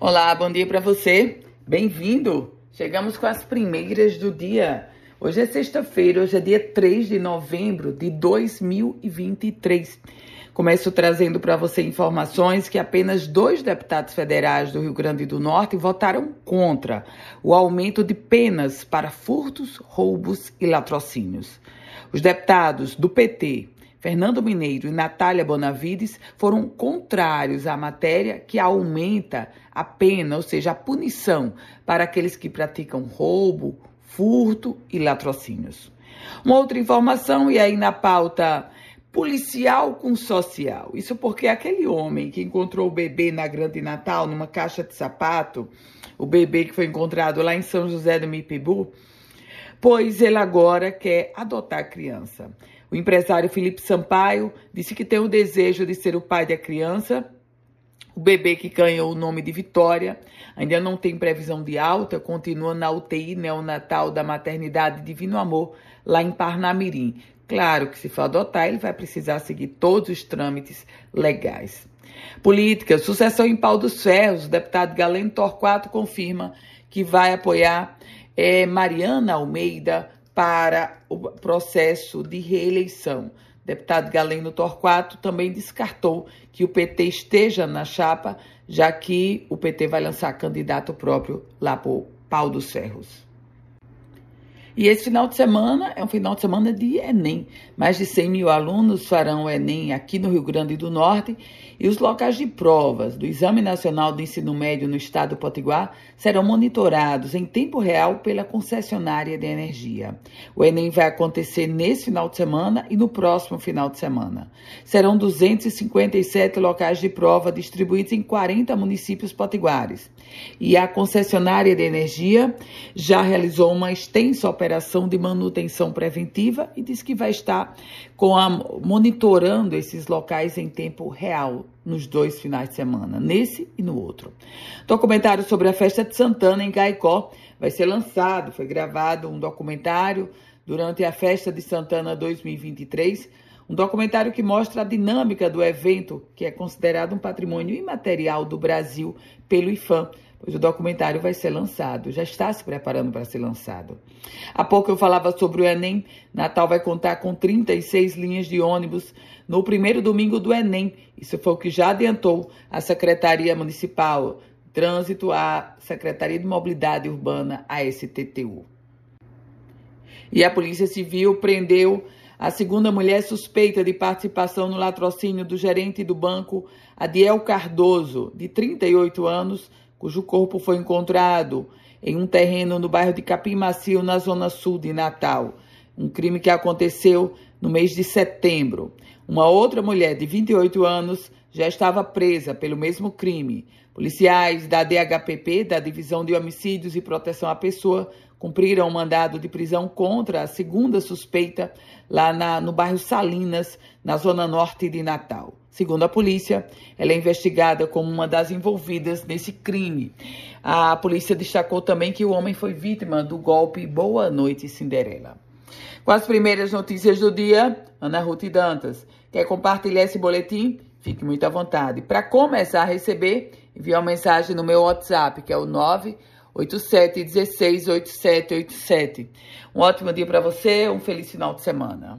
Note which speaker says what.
Speaker 1: Olá, bom dia para você. Bem-vindo. Chegamos com as primeiras do dia. Hoje é sexta-feira, hoje é dia 3 de novembro de 2023. Começo trazendo para você informações que apenas dois deputados federais do Rio Grande do Norte votaram contra o aumento de penas para furtos, roubos e latrocínios. Os deputados do PT, Fernando Mineiro e Natália Bonavides foram contrários à matéria que aumenta a pena, ou seja, a punição para aqueles que praticam roubo, furto e latrocínios. Uma outra informação, e aí na pauta policial com social. Isso porque aquele homem que encontrou o bebê na Grande Natal, numa caixa de sapato, o bebê que foi encontrado lá em São José do Mipibu, pois ele agora quer adotar a criança. O empresário Felipe Sampaio disse que tem o desejo de ser o pai da criança. O bebê que ganhou o nome de Vitória ainda não tem previsão de alta, continua na UTI neonatal da maternidade Divino Amor, lá em Parnamirim. Claro que se for adotar, ele vai precisar seguir todos os trâmites legais. Política, sucessão em pau dos ferros. O deputado Galeno Torquato confirma que vai apoiar é, Mariana Almeida para o processo de reeleição. O deputado Galeno Torquato também descartou que o PT esteja na chapa, já que o PT vai lançar candidato próprio lá o pau dos ferros. E esse final de semana é um final de semana de Enem. Mais de 100 mil alunos farão o Enem aqui no Rio Grande do Norte e os locais de provas do Exame Nacional de Ensino Médio no estado do Potiguar serão monitorados em tempo real pela concessionária de energia. O Enem vai acontecer nesse final de semana e no próximo final de semana. Serão 257 locais de prova distribuídos em 40 municípios potiguares. E a concessionária de energia já realizou uma extensa operação de manutenção preventiva e diz que vai estar com a, monitorando esses locais em tempo real nos dois finais de semana, nesse e no outro. Documentário sobre a festa de Santana em Caicó vai ser lançado, foi gravado um documentário durante a festa de Santana 2023 um documentário que mostra a dinâmica do evento, que é considerado um patrimônio imaterial do Brasil pelo IFAM, pois o documentário vai ser lançado, já está se preparando para ser lançado. Há pouco eu falava sobre o Enem. Natal vai contar com 36 linhas de ônibus no primeiro domingo do Enem. Isso foi o que já adiantou a Secretaria Municipal Trânsito, a Secretaria de Mobilidade Urbana, a STTU. E a Polícia Civil prendeu a segunda mulher suspeita de participação no latrocínio do gerente do banco Adiel Cardoso, de 38 anos, cujo corpo foi encontrado em um terreno no bairro de Capim Macio, na zona sul de Natal. Um crime que aconteceu no mês de setembro. Uma outra mulher de 28 anos já estava presa pelo mesmo crime. Policiais da DHPP, da Divisão de Homicídios e Proteção à Pessoa, cumpriram um mandado de prisão contra a segunda suspeita lá na, no bairro Salinas, na zona norte de Natal. Segundo a polícia, ela é investigada como uma das envolvidas nesse crime. A polícia destacou também que o homem foi vítima do golpe Boa Noite Cinderela. Com as primeiras notícias do dia, Ana Ruth Dantas. Quer compartilhar esse boletim? Fique muito à vontade. Para começar a receber, envie uma mensagem no meu WhatsApp, que é o 9 8716 8787. Um ótimo dia para você, um feliz final de semana.